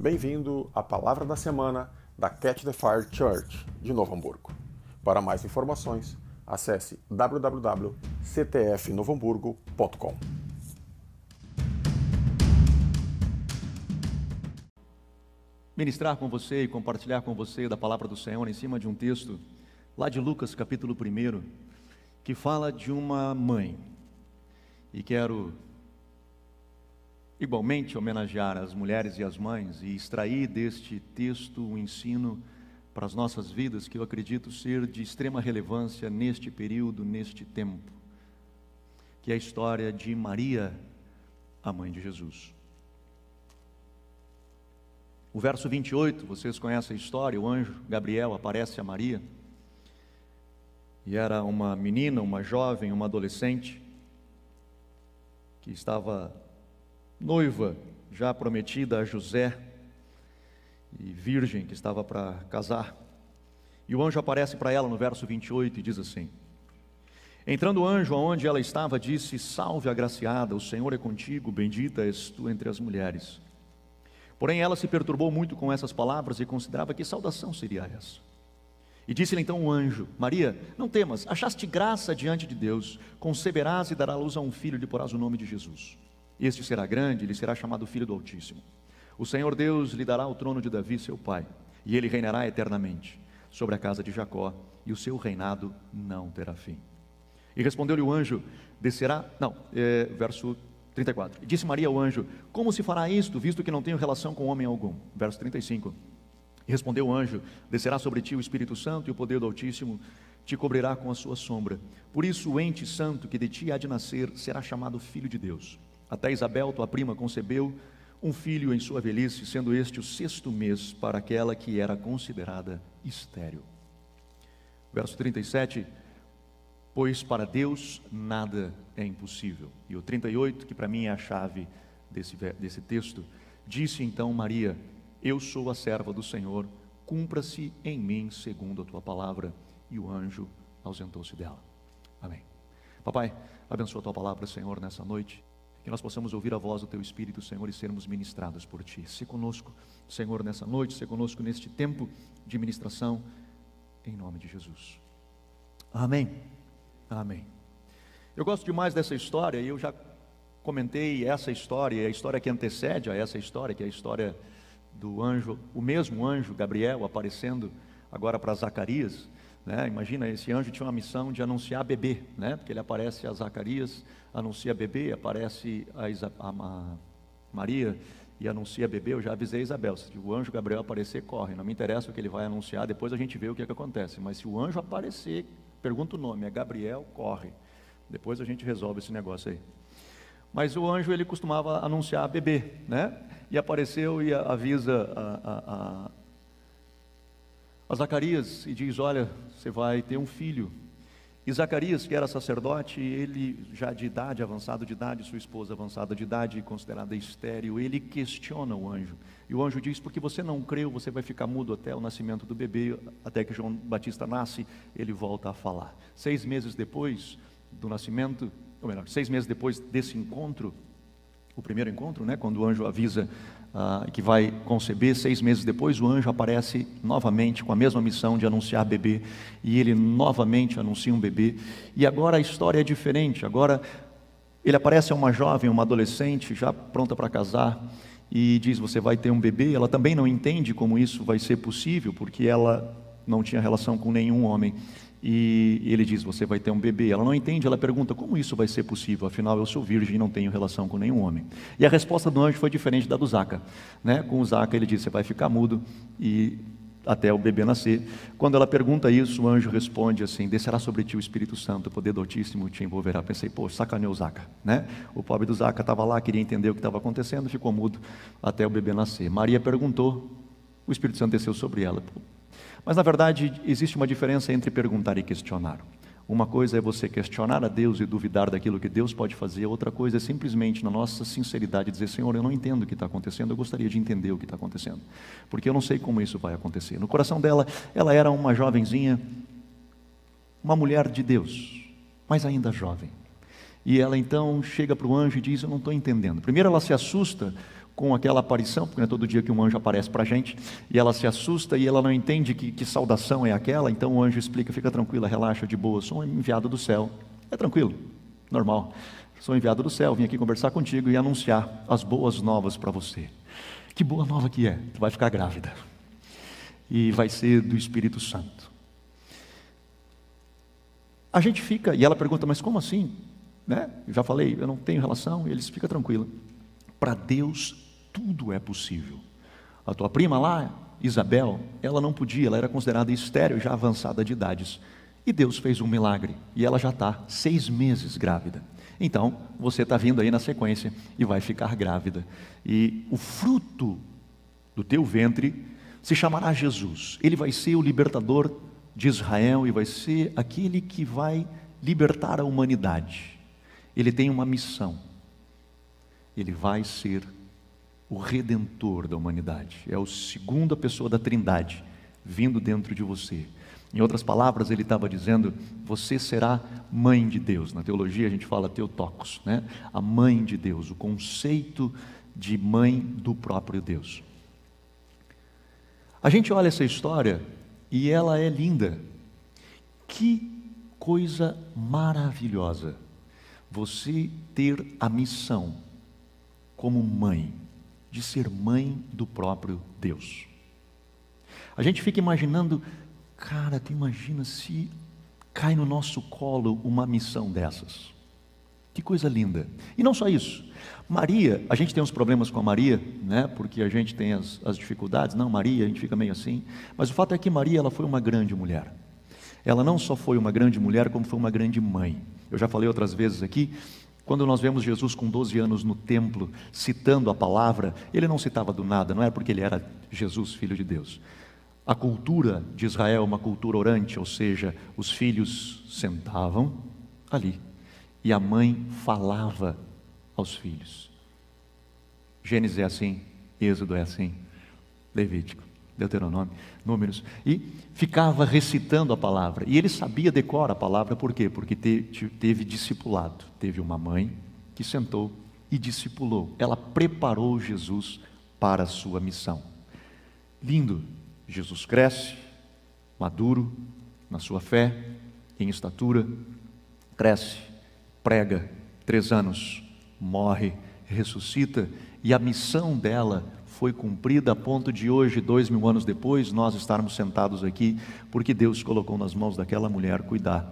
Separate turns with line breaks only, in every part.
Bem-vindo à Palavra da Semana da Catch the Fire Church de Novo Hamburgo. Para mais informações, acesse www.ctfnovohamburgo.com.
Ministrar com você e compartilhar com você da palavra do Senhor em cima de um texto lá de Lucas, capítulo 1, que fala de uma mãe. E quero igualmente homenagear as mulheres e as mães e extrair deste texto um ensino para as nossas vidas que eu acredito ser de extrema relevância neste período, neste tempo, que é a história de Maria, a mãe de Jesus. O verso 28, vocês conhecem a história, o anjo Gabriel aparece a Maria, e era uma menina, uma jovem, uma adolescente, que estava noiva já prometida a José e virgem que estava para casar. E o anjo aparece para ela no verso 28 e diz assim: Entrando o anjo aonde ela estava, disse: Salve agraciada, o Senhor é contigo, bendita és tu entre as mulheres. Porém ela se perturbou muito com essas palavras e considerava que saudação seria essa. E disse-lhe então o anjo: Maria, não temas, achaste graça diante de Deus, conceberás e darás luz a um filho e lhe porás o nome de Jesus. Este será grande, ele será chamado Filho do Altíssimo. O Senhor Deus lhe dará o trono de Davi, seu pai, e ele reinará eternamente sobre a casa de Jacó, e o seu reinado não terá fim. E respondeu-lhe o anjo: Descerá. Não, é, verso 34. E disse Maria ao anjo: Como se fará isto, visto que não tenho relação com homem algum? Verso 35. E respondeu o anjo: Descerá sobre ti o Espírito Santo e o poder do Altíssimo te cobrirá com a sua sombra. Por isso o ente santo que de ti há de nascer será chamado filho de Deus. Até Isabel, tua prima, concebeu um filho em sua velhice, sendo este o sexto mês para aquela que era considerada estéril. Verso 37, pois para Deus nada é impossível. E o 38, que para mim é a chave desse, desse texto, disse então Maria: Eu sou a serva do Senhor, cumpra-se em mim segundo a tua palavra. E o anjo ausentou-se dela. Amém. Papai, abençoa a tua palavra, Senhor, nessa noite que nós possamos ouvir a voz do Teu Espírito, Senhor, e sermos ministrados por Ti. Se conosco, Senhor, nessa noite, se conosco neste tempo de ministração, em nome de Jesus. Amém. Amém. Eu gosto demais dessa história e eu já comentei essa história, a história que antecede a essa história, que é a história do anjo, o mesmo anjo Gabriel aparecendo agora para Zacarias. Né? Imagina, esse anjo tinha uma missão de anunciar bebê, né? porque ele aparece a Zacarias, anuncia bebê, aparece a, Isa, a, Maria e anuncia bebê. Eu já avisei a Isabel: se o anjo Gabriel aparecer, corre. Não me interessa o que ele vai anunciar, depois a gente vê o que, é que acontece. Mas se o anjo aparecer, pergunta o nome, é Gabriel, corre. Depois a gente resolve esse negócio aí. Mas o anjo ele costumava anunciar bebê, né? E apareceu e avisa a, a, a Zacarias e diz: Olha, você vai ter um filho. E Zacarias, que era sacerdote, ele já de idade, avançado de idade, sua esposa avançada de idade, considerada estéril, ele questiona o anjo. E o anjo diz: Porque você não creu, você vai ficar mudo até o nascimento do bebê, até que João Batista nasce, ele volta a falar. Seis meses depois do nascimento, ou melhor, seis meses depois desse encontro, o primeiro encontro, né, quando o anjo avisa ah, que vai conceber, seis meses depois o anjo aparece novamente com a mesma missão de anunciar bebê, e ele novamente anuncia um bebê, e agora a história é diferente, agora ele aparece a uma jovem, uma adolescente, já pronta para casar, e diz: Você vai ter um bebê. Ela também não entende como isso vai ser possível, porque ela não tinha relação com nenhum homem. E ele diz: Você vai ter um bebê. Ela não entende, ela pergunta: Como isso vai ser possível? Afinal, eu sou virgem e não tenho relação com nenhum homem. E a resposta do anjo foi diferente da do Zaca. Né? Com o Zaca, ele diz: Você vai ficar mudo e até o bebê nascer. Quando ela pergunta isso, o anjo responde assim: Descerá sobre ti o Espírito Santo, o poder do Altíssimo te envolverá. Pensei, pô, sacaneou o Zaca. Né? O pobre do Zaca estava lá, queria entender o que estava acontecendo, ficou mudo até o bebê nascer. Maria perguntou, o Espírito Santo desceu sobre ela. Mas na verdade existe uma diferença entre perguntar e questionar. Uma coisa é você questionar a Deus e duvidar daquilo que Deus pode fazer, outra coisa é simplesmente, na nossa sinceridade, dizer: Senhor, eu não entendo o que está acontecendo, eu gostaria de entender o que está acontecendo, porque eu não sei como isso vai acontecer. No coração dela, ela era uma jovenzinha, uma mulher de Deus, mas ainda jovem. E ela então chega para o anjo e diz: Eu não estou entendendo. Primeiro ela se assusta com aquela aparição, porque não é todo dia que um anjo aparece para a gente, e ela se assusta e ela não entende que, que saudação é aquela, então o anjo explica: fica tranquila, relaxa, de boa, sou um enviado do céu. É tranquilo, normal. Sou enviado do céu, vim aqui conversar contigo e anunciar as boas novas para você. Que boa nova que é? Tu vai ficar grávida. E vai ser do Espírito Santo. A gente fica, e ela pergunta, mas como assim? Né? Já falei, eu não tenho relação, e eles fica tranquila. Para Deus tudo é possível. A tua prima lá, Isabel, ela não podia, ela era considerada estéreo, já avançada de idades. E Deus fez um milagre, e ela já está seis meses grávida. Então, você está vindo aí na sequência e vai ficar grávida. E o fruto do teu ventre se chamará Jesus. Ele vai ser o libertador de Israel e vai ser aquele que vai libertar a humanidade. Ele tem uma missão. Ele vai ser o redentor da humanidade. É a segunda pessoa da Trindade vindo dentro de você. Em outras palavras, ele estava dizendo: você será mãe de Deus. Na teologia a gente fala teotocos, né? A mãe de Deus, o conceito de mãe do próprio Deus. A gente olha essa história e ela é linda. Que coisa maravilhosa você ter a missão como mãe de ser mãe do próprio Deus. A gente fica imaginando, cara, tu imagina se cai no nosso colo uma missão dessas. Que coisa linda. E não só isso. Maria, a gente tem uns problemas com a Maria, né? Porque a gente tem as, as dificuldades. Não, Maria, a gente fica meio assim. Mas o fato é que Maria, ela foi uma grande mulher. Ela não só foi uma grande mulher, como foi uma grande mãe. Eu já falei outras vezes aqui quando nós vemos Jesus com 12 anos no templo, citando a palavra, ele não citava do nada, não era porque ele era Jesus, filho de Deus. A cultura de Israel é uma cultura orante, ou seja, os filhos sentavam ali e a mãe falava aos filhos. Gênesis é assim, Êxodo é assim, Levítico. Deuteronômio, Números, e ficava recitando a palavra. E ele sabia decorar a palavra, por quê? Porque teve, teve discipulado. Teve uma mãe que sentou e discipulou. Ela preparou Jesus para a sua missão. Lindo, Jesus cresce, maduro na sua fé, em estatura, cresce, prega, três anos, morre, ressuscita, e a missão dela foi cumprida a ponto de hoje, dois mil anos depois, nós estarmos sentados aqui, porque Deus colocou nas mãos daquela mulher cuidar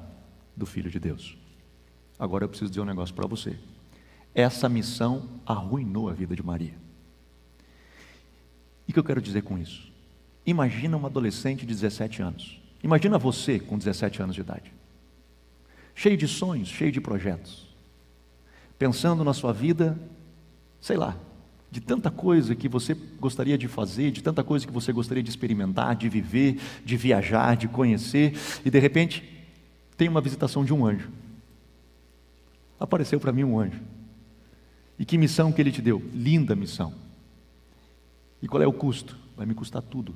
do Filho de Deus. Agora eu preciso dizer um negócio para você. Essa missão arruinou a vida de Maria. E o que eu quero dizer com isso? Imagina uma adolescente de 17 anos. Imagina você com 17 anos de idade. Cheio de sonhos, cheio de projetos. Pensando na sua vida, sei lá, de tanta coisa que você gostaria de fazer, de tanta coisa que você gostaria de experimentar, de viver, de viajar, de conhecer, e de repente tem uma visitação de um anjo. Apareceu para mim um anjo. E que missão que ele te deu? Linda missão. E qual é o custo? Vai me custar tudo.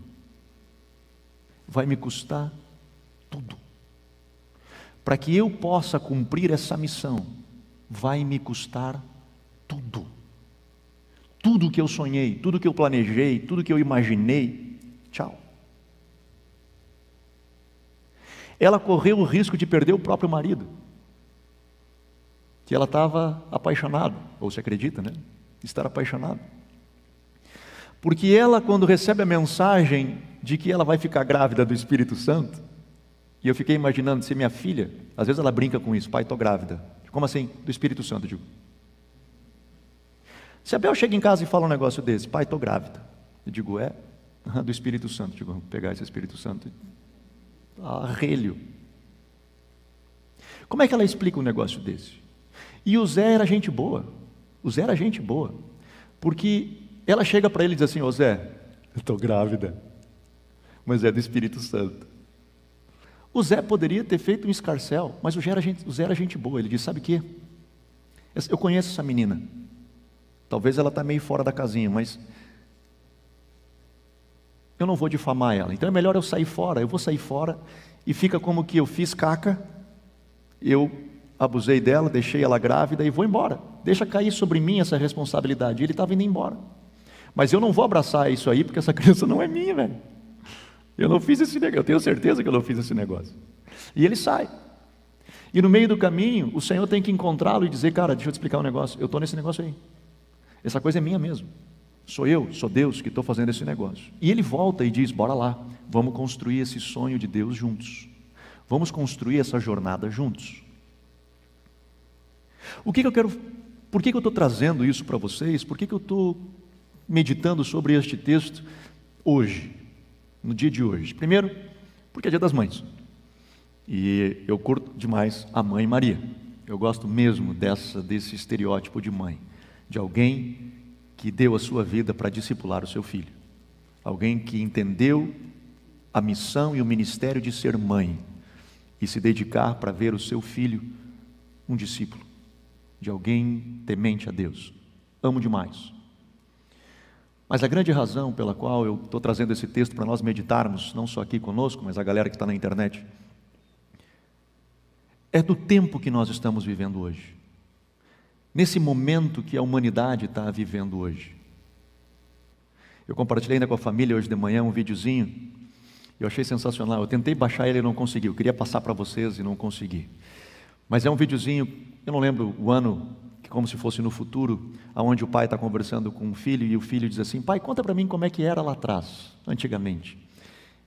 Vai me custar tudo. Para que eu possa cumprir essa missão, vai me custar tudo. Tudo que eu sonhei, tudo que eu planejei, tudo que eu imaginei, tchau. Ela correu o risco de perder o próprio marido, que ela estava apaixonada, ou se acredita, né? Estar apaixonada. Porque ela, quando recebe a mensagem de que ela vai ficar grávida do Espírito Santo, e eu fiquei imaginando se minha filha, às vezes ela brinca com isso, pai, estou grávida. Como assim? Do Espírito Santo, digo. Se a Bel chega em casa e fala um negócio desse, pai, estou grávida. Eu digo, é? Do Espírito Santo. Eu digo, vamos pegar esse Espírito Santo. Arrelho. Como é que ela explica um negócio desse? E o Zé era gente boa. O Zé era gente boa. Porque ela chega para ele e diz assim, ô Zé, eu estou grávida. Mas é do Espírito Santo. O Zé poderia ter feito um escarcel, mas o Zé era gente, o Zé era gente boa. Ele diz, sabe o quê? Eu conheço essa menina. Talvez ela está meio fora da casinha, mas eu não vou difamar ela. Então é melhor eu sair fora. Eu vou sair fora e fica como que eu fiz caca, eu abusei dela, deixei ela grávida e vou embora. Deixa cair sobre mim essa responsabilidade. Ele estava indo embora. Mas eu não vou abraçar isso aí porque essa criança não é minha, velho. Eu não fiz esse negócio, eu tenho certeza que eu não fiz esse negócio. E ele sai. E no meio do caminho, o Senhor tem que encontrá-lo e dizer: Cara, deixa eu te explicar um negócio. Eu estou nesse negócio aí. Essa coisa é minha mesmo. Sou eu, sou Deus que estou fazendo esse negócio. E ele volta e diz: Bora lá, vamos construir esse sonho de Deus juntos. Vamos construir essa jornada juntos. O que, que eu quero. Por que, que eu estou trazendo isso para vocês? Por que, que eu estou meditando sobre este texto hoje, no dia de hoje? Primeiro, porque é dia das mães. E eu curto demais a mãe Maria. Eu gosto mesmo dessa desse estereótipo de mãe, de alguém que deu a sua vida para discipular o seu filho. Alguém que entendeu a missão e o ministério de ser mãe e se dedicar para ver o seu filho um discípulo, de alguém temente a Deus. Amo demais. Mas a grande razão pela qual eu estou trazendo esse texto para nós meditarmos, não só aqui conosco, mas a galera que está na internet, é do tempo que nós estamos vivendo hoje. Nesse momento que a humanidade está vivendo hoje. Eu compartilhei ainda com a família hoje de manhã um videozinho, eu achei sensacional. Eu tentei baixar ele e não consegui. Eu queria passar para vocês e não consegui. Mas é um videozinho, eu não lembro o ano, como se fosse no futuro, aonde o pai está conversando com o filho e o filho diz assim: Pai, conta para mim como é que era lá atrás, antigamente.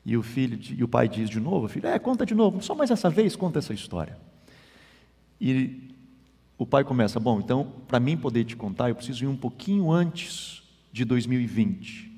E o filho e o pai diz de novo: Filho, é, conta de novo. Só mais essa vez conta essa história. E o pai começa: Bom, então, para mim poder te contar, eu preciso ir um pouquinho antes de 2020.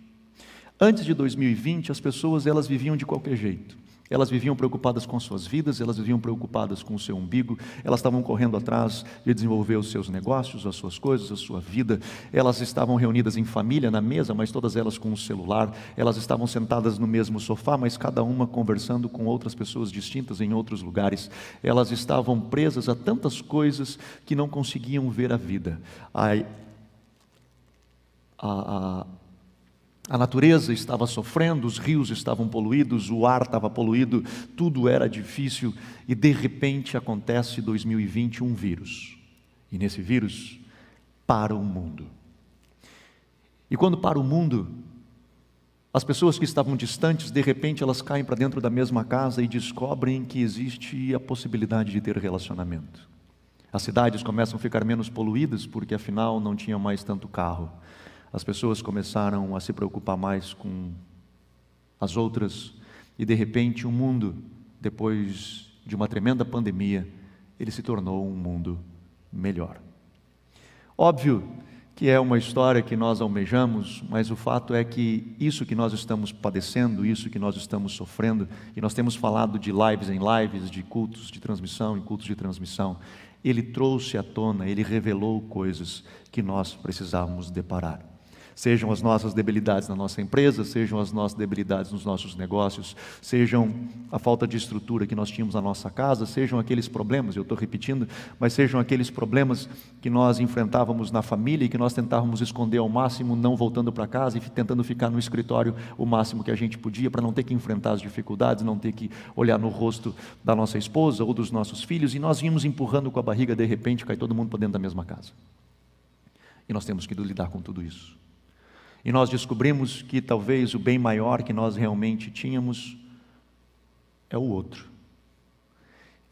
Antes de 2020, as pessoas elas viviam de qualquer jeito. Elas viviam preocupadas com suas vidas, elas viviam preocupadas com o seu umbigo, elas estavam correndo atrás de desenvolver os seus negócios, as suas coisas, a sua vida. Elas estavam reunidas em família na mesa, mas todas elas com o um celular. Elas estavam sentadas no mesmo sofá, mas cada uma conversando com outras pessoas distintas em outros lugares. Elas estavam presas a tantas coisas que não conseguiam ver a vida. A, a, a a natureza estava sofrendo, os rios estavam poluídos, o ar estava poluído, tudo era difícil e de repente acontece 2020 um vírus. E nesse vírus para o mundo. E quando para o mundo, as pessoas que estavam distantes, de repente elas caem para dentro da mesma casa e descobrem que existe a possibilidade de ter relacionamento. As cidades começam a ficar menos poluídas porque afinal não tinha mais tanto carro as pessoas começaram a se preocupar mais com as outras e de repente o mundo, depois de uma tremenda pandemia, ele se tornou um mundo melhor. Óbvio que é uma história que nós almejamos, mas o fato é que isso que nós estamos padecendo, isso que nós estamos sofrendo, e nós temos falado de lives em lives, de cultos de transmissão em cultos de transmissão, ele trouxe à tona, ele revelou coisas que nós precisávamos deparar sejam as nossas debilidades na nossa empresa, sejam as nossas debilidades nos nossos negócios, sejam a falta de estrutura que nós tínhamos na nossa casa, sejam aqueles problemas, eu estou repetindo, mas sejam aqueles problemas que nós enfrentávamos na família e que nós tentávamos esconder ao máximo, não voltando para casa e tentando ficar no escritório o máximo que a gente podia para não ter que enfrentar as dificuldades, não ter que olhar no rosto da nossa esposa ou dos nossos filhos e nós íamos empurrando com a barriga, de repente cai todo mundo para dentro da mesma casa. E nós temos que lidar com tudo isso. E nós descobrimos que talvez o bem maior que nós realmente tínhamos é o outro.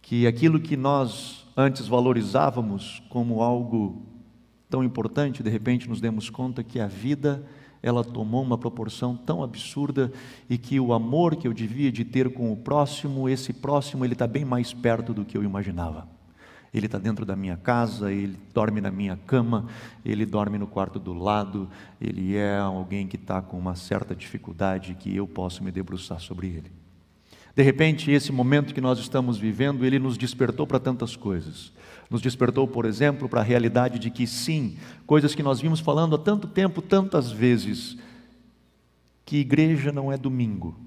Que aquilo que nós antes valorizávamos como algo tão importante, de repente nos demos conta que a vida ela tomou uma proporção tão absurda e que o amor que eu devia de ter com o próximo, esse próximo ele está bem mais perto do que eu imaginava. Ele está dentro da minha casa, ele dorme na minha cama, ele dorme no quarto do lado, ele é alguém que está com uma certa dificuldade que eu posso me debruçar sobre ele. De repente, esse momento que nós estamos vivendo, ele nos despertou para tantas coisas. Nos despertou, por exemplo, para a realidade de que sim, coisas que nós vimos falando há tanto tempo, tantas vezes, que igreja não é domingo,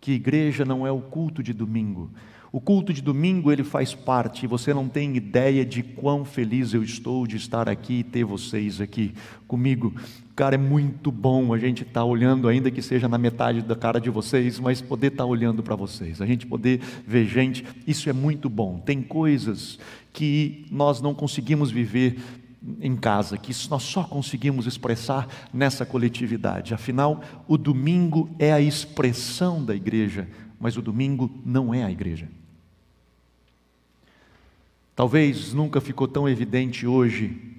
que igreja não é o culto de domingo, o culto de domingo ele faz parte, você não tem ideia de quão feliz eu estou de estar aqui e ter vocês aqui comigo. Cara, é muito bom a gente estar tá olhando, ainda que seja na metade da cara de vocês, mas poder estar tá olhando para vocês, a gente poder ver gente, isso é muito bom. Tem coisas que nós não conseguimos viver em casa, que nós só conseguimos expressar nessa coletividade. Afinal, o domingo é a expressão da igreja, mas o domingo não é a igreja. Talvez nunca ficou tão evidente hoje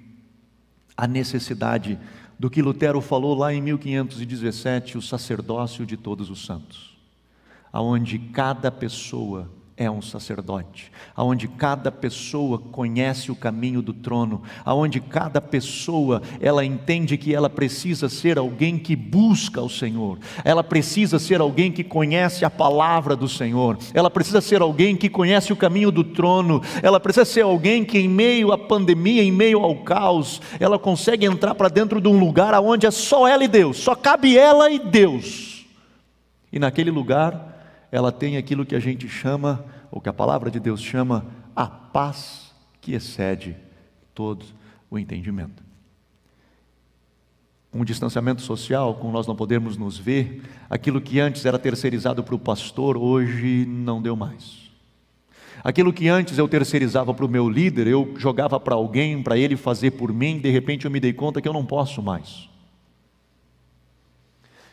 a necessidade do que Lutero falou lá em 1517, o sacerdócio de todos os santos, aonde cada pessoa é um sacerdote, aonde cada pessoa conhece o caminho do trono, aonde cada pessoa ela entende que ela precisa ser alguém que busca o Senhor, ela precisa ser alguém que conhece a palavra do Senhor, ela precisa ser alguém que conhece o caminho do trono, ela precisa ser alguém que em meio à pandemia, em meio ao caos, ela consegue entrar para dentro de um lugar aonde é só ela e Deus, só cabe ela e Deus. E naquele lugar ela tem aquilo que a gente chama, ou que a palavra de Deus chama, a paz que excede todo o entendimento. Um distanciamento social, com nós não podemos nos ver, aquilo que antes era terceirizado para o pastor, hoje não deu mais. Aquilo que antes eu terceirizava para o meu líder, eu jogava para alguém, para ele fazer por mim, de repente eu me dei conta que eu não posso mais.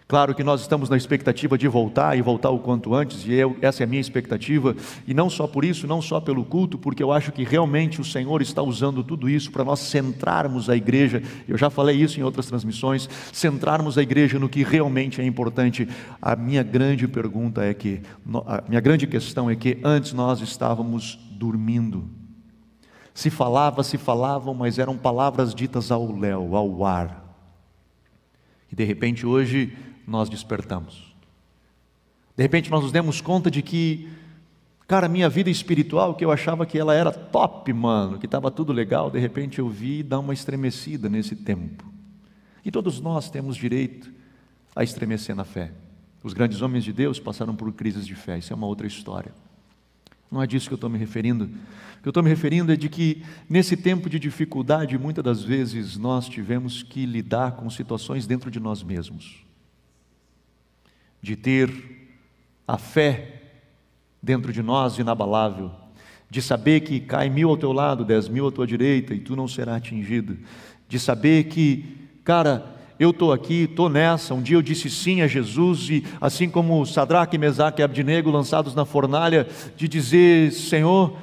Claro que nós estamos na expectativa de voltar e voltar o quanto antes, e eu, essa é a minha expectativa, e não só por isso, não só pelo culto, porque eu acho que realmente o Senhor está usando tudo isso para nós centrarmos a igreja, eu já falei isso em outras transmissões, centrarmos a igreja no que realmente é importante. A minha grande pergunta é que, a minha grande questão é que antes nós estávamos dormindo. Se falava, se falavam, mas eram palavras ditas ao léu, ao ar. E de repente hoje nós despertamos. De repente nós nos demos conta de que, cara, minha vida espiritual, que eu achava que ela era top, mano, que estava tudo legal, de repente eu vi dar uma estremecida nesse tempo. E todos nós temos direito a estremecer na fé. Os grandes homens de Deus passaram por crises de fé, isso é uma outra história. Não é disso que eu estou me referindo. O que eu estou me referindo é de que, nesse tempo de dificuldade, muitas das vezes nós tivemos que lidar com situações dentro de nós mesmos de ter a fé dentro de nós inabalável, de saber que cai mil ao teu lado, dez mil à tua direita e tu não serás atingido, de saber que, cara, eu estou aqui, estou nessa. Um dia eu disse sim a Jesus, e assim como Sadraque, Mesaque e Abdinego lançados na fornalha, de dizer: Senhor,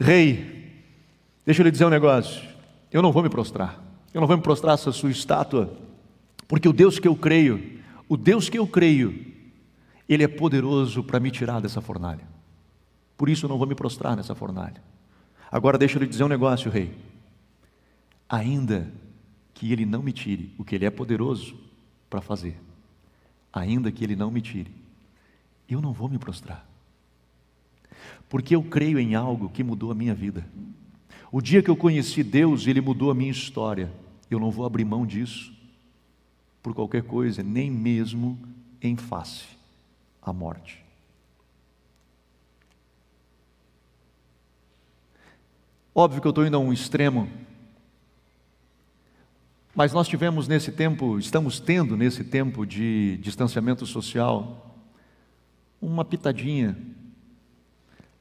Rei, deixa eu lhe dizer um negócio, eu não vou me prostrar, eu não vou me prostrar essa sua estátua, porque o Deus que eu creio, o Deus que eu creio, Ele é poderoso para me tirar dessa fornalha. Por isso eu não vou me prostrar nessa fornalha. Agora deixa eu lhe dizer um negócio, rei. Ainda que Ele não me tire o que Ele é poderoso para fazer, ainda que Ele não me tire, eu não vou me prostrar. Porque eu creio em algo que mudou a minha vida. O dia que eu conheci Deus, Ele mudou a minha história. Eu não vou abrir mão disso por qualquer coisa, nem mesmo em face à morte. Óbvio que eu estou indo a um extremo, mas nós tivemos nesse tempo, estamos tendo nesse tempo de distanciamento social, uma pitadinha,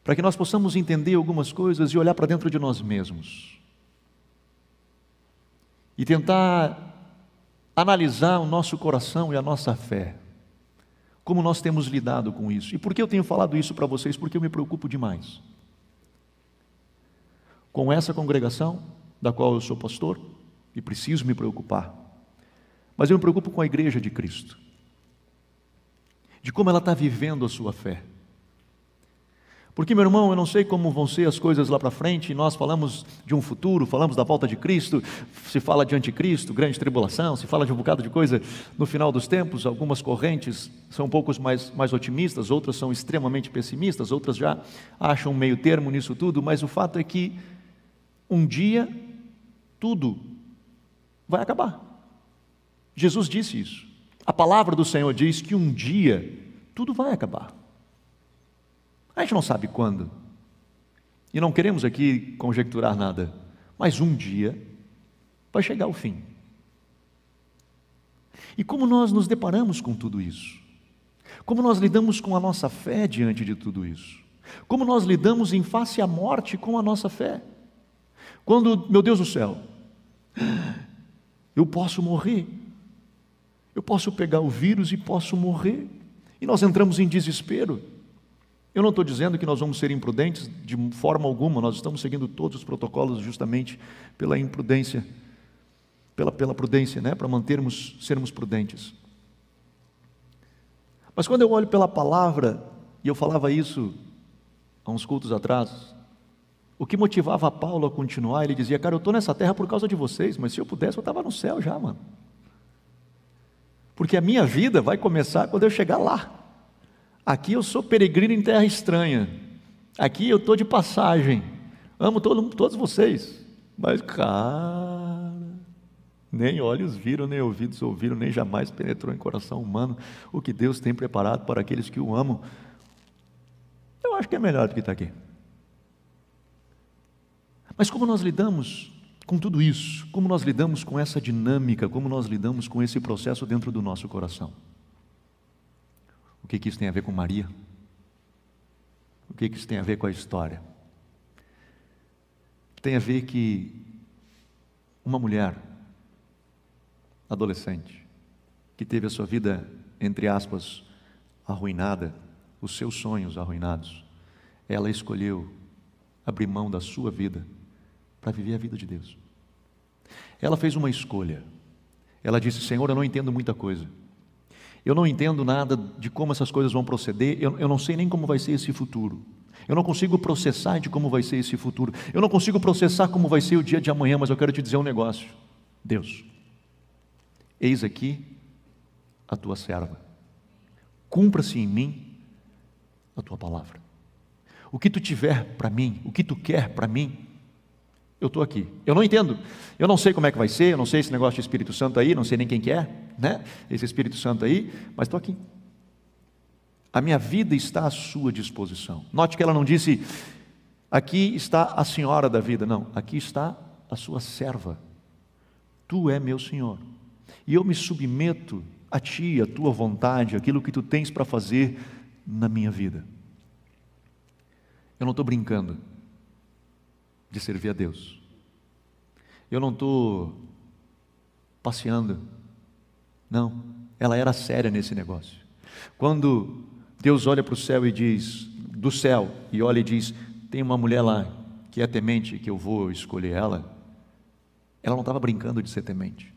para que nós possamos entender algumas coisas e olhar para dentro de nós mesmos. E tentar analisar o nosso coração e a nossa fé. Como nós temos lidado com isso. E por que eu tenho falado isso para vocês? Porque eu me preocupo demais. Com essa congregação, da qual eu sou pastor, e preciso me preocupar. Mas eu me preocupo com a igreja de Cristo. De como ela está vivendo a sua fé. Porque, meu irmão, eu não sei como vão ser as coisas lá para frente, nós falamos de um futuro, falamos da volta de Cristo, se fala de anticristo, grande tribulação, se fala de um bocado de coisa no final dos tempos, algumas correntes são um pouco mais, mais otimistas, outras são extremamente pessimistas, outras já acham meio termo nisso tudo, mas o fato é que um dia tudo vai acabar. Jesus disse isso. A palavra do Senhor diz que um dia tudo vai acabar. A gente não sabe quando. E não queremos aqui conjecturar nada, mas um dia vai chegar o fim. E como nós nos deparamos com tudo isso? Como nós lidamos com a nossa fé diante de tudo isso? Como nós lidamos em face à morte com a nossa fé? Quando, meu Deus do céu, eu posso morrer, eu posso pegar o vírus e posso morrer, e nós entramos em desespero. Eu não estou dizendo que nós vamos ser imprudentes de forma alguma, nós estamos seguindo todos os protocolos justamente pela imprudência, pela, pela prudência, né? para mantermos, sermos prudentes. Mas quando eu olho pela palavra, e eu falava isso há uns cultos atrás, o que motivava Paulo a continuar, ele dizia, cara, eu estou nessa terra por causa de vocês, mas se eu pudesse, eu estava no céu já, mano. Porque a minha vida vai começar quando eu chegar lá. Aqui eu sou peregrino em terra estranha. Aqui eu estou de passagem. Amo todo, todos vocês. Mas, cara, nem olhos viram, nem ouvidos ouviram, nem jamais penetrou em coração humano o que Deus tem preparado para aqueles que o amam. Eu acho que é melhor do que está aqui. Mas como nós lidamos com tudo isso? Como nós lidamos com essa dinâmica? Como nós lidamos com esse processo dentro do nosso coração? O que, que isso tem a ver com Maria? O que, que isso tem a ver com a história? Tem a ver que uma mulher, adolescente, que teve a sua vida, entre aspas, arruinada, os seus sonhos arruinados, ela escolheu abrir mão da sua vida para viver a vida de Deus. Ela fez uma escolha. Ela disse: Senhor, eu não entendo muita coisa. Eu não entendo nada de como essas coisas vão proceder, eu, eu não sei nem como vai ser esse futuro. Eu não consigo processar de como vai ser esse futuro. Eu não consigo processar como vai ser o dia de amanhã, mas eu quero te dizer um negócio. Deus, eis aqui a tua serva. Cumpra-se em mim a tua palavra. O que tu tiver para mim, o que tu quer para mim, eu estou aqui. Eu não entendo. Eu não sei como é que vai ser, eu não sei esse negócio de Espírito Santo aí, não sei nem quem que é, né? Esse Espírito Santo aí, mas estou aqui. A minha vida está à sua disposição. Note que ela não disse, aqui está a senhora da vida, não, aqui está a sua serva. Tu é meu Senhor. E eu me submeto a ti, a tua vontade, aquilo que tu tens para fazer na minha vida. Eu não estou brincando de servir a Deus. Eu não estou passeando. Não, ela era séria nesse negócio. Quando Deus olha para o céu e diz, do céu, e olha e diz: tem uma mulher lá que é temente, que eu vou escolher ela. Ela não estava brincando de ser temente.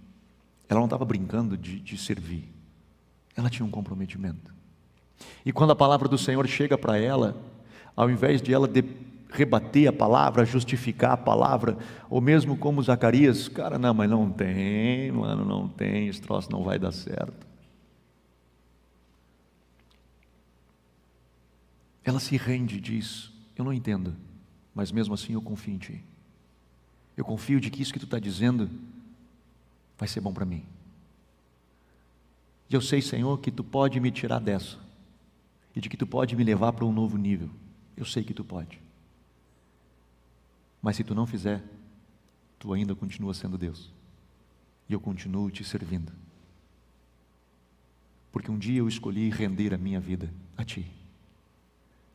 Ela não estava brincando de, de servir. Ela tinha um comprometimento. E quando a palavra do Senhor chega para ela, ao invés de ela de rebater a palavra, justificar a palavra, ou mesmo como Zacarias, cara, não, mas não tem, mano, não tem, esse troço não vai dar certo. Ela se rende e diz: Eu não entendo, mas mesmo assim eu confio em Ti. Eu confio de que isso que Tu está dizendo vai ser bom para mim. E eu sei, Senhor, que Tu pode me tirar dessa, e de que Tu pode me levar para um novo nível. Eu sei que Tu pode. Mas se tu não fizer, tu ainda continua sendo Deus. E eu continuo te servindo. Porque um dia eu escolhi render a minha vida a ti.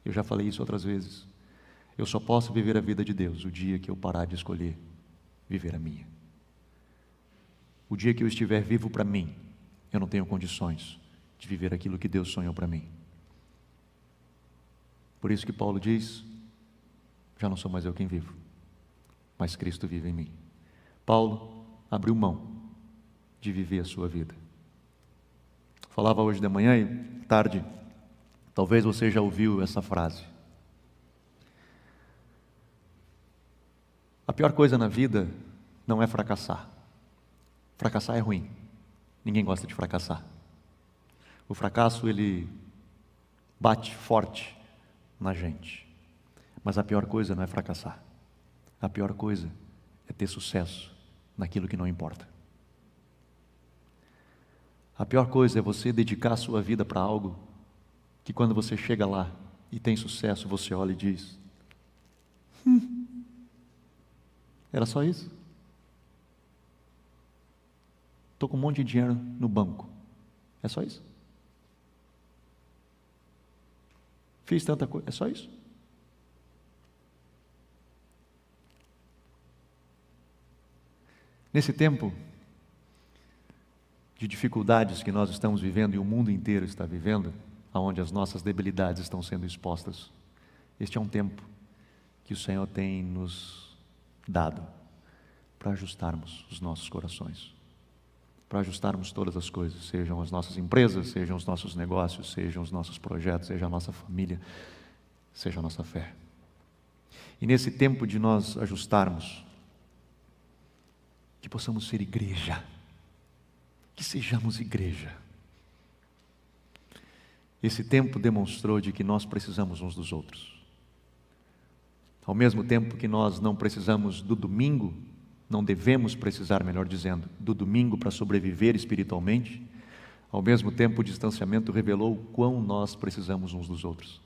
Eu já falei isso outras vezes. Eu só posso viver a vida de Deus o dia que eu parar de escolher viver a minha. O dia que eu estiver vivo para mim, eu não tenho condições de viver aquilo que Deus sonhou para mim. Por isso que Paulo diz: já não sou mais eu quem vivo, mas Cristo vive em mim. Paulo abriu mão de viver a sua vida. Falava hoje de manhã e tarde, talvez você já ouviu essa frase. A pior coisa na vida não é fracassar. Fracassar é ruim. Ninguém gosta de fracassar. O fracasso ele bate forte na gente. Mas a pior coisa não é fracassar. A pior coisa é ter sucesso naquilo que não importa. A pior coisa é você dedicar a sua vida para algo que quando você chega lá e tem sucesso, você olha e diz: hum, era só isso? Estou com um monte de dinheiro no banco. É só isso? Fiz tanta coisa. É só isso? Nesse tempo de dificuldades que nós estamos vivendo e o mundo inteiro está vivendo, aonde as nossas debilidades estão sendo expostas, este é um tempo que o Senhor tem nos dado para ajustarmos os nossos corações, para ajustarmos todas as coisas, sejam as nossas empresas, sejam os nossos negócios, sejam os nossos projetos, seja a nossa família, seja a nossa fé. E nesse tempo de nós ajustarmos, que possamos ser igreja, que sejamos igreja. Esse tempo demonstrou de que nós precisamos uns dos outros. Ao mesmo tempo que nós não precisamos do domingo, não devemos precisar, melhor dizendo, do domingo para sobreviver espiritualmente, ao mesmo tempo o distanciamento revelou o quão nós precisamos uns dos outros.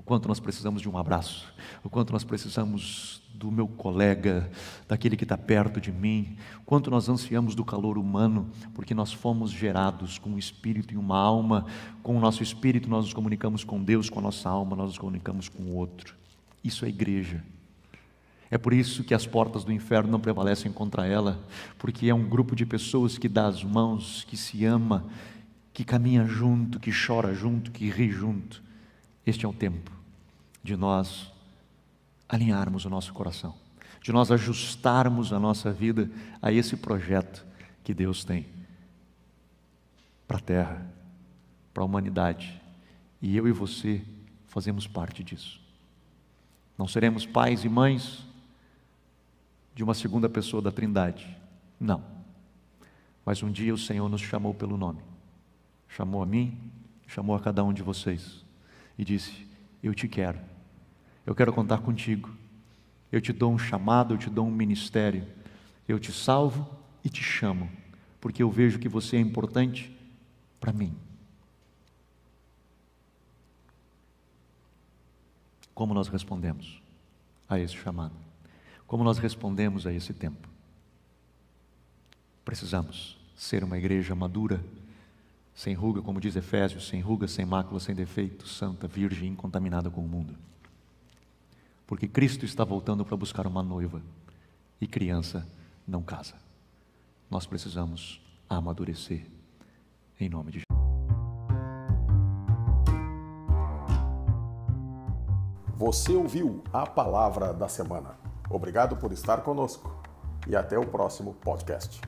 O quanto nós precisamos de um abraço, o quanto nós precisamos do meu colega, daquele que está perto de mim, o quanto nós ansiamos do calor humano, porque nós fomos gerados com um espírito e uma alma, com o nosso espírito nós nos comunicamos com Deus, com a nossa alma nós nos comunicamos com o outro. Isso é igreja. É por isso que as portas do inferno não prevalecem contra ela, porque é um grupo de pessoas que dá as mãos, que se ama, que caminha junto, que chora junto, que ri junto. Este é o tempo de nós alinharmos o nosso coração, de nós ajustarmos a nossa vida a esse projeto que Deus tem para a terra, para a humanidade. E eu e você fazemos parte disso. Não seremos pais e mães de uma segunda pessoa da Trindade. Não. Mas um dia o Senhor nos chamou pelo nome. Chamou a mim, chamou a cada um de vocês e disse: Eu te quero. Eu quero contar contigo. Eu te dou um chamado, eu te dou um ministério. Eu te salvo e te chamo, porque eu vejo que você é importante para mim. Como nós respondemos a esse chamado? Como nós respondemos a esse tempo? Precisamos ser uma igreja madura, sem ruga, como diz Efésios, sem ruga, sem mácula, sem defeito, santa, virgem, incontaminada com o mundo. Porque Cristo está voltando para buscar uma noiva e criança não casa. Nós precisamos amadurecer em nome de Jesus.
Você ouviu a palavra da semana. Obrigado por estar conosco e até o próximo podcast.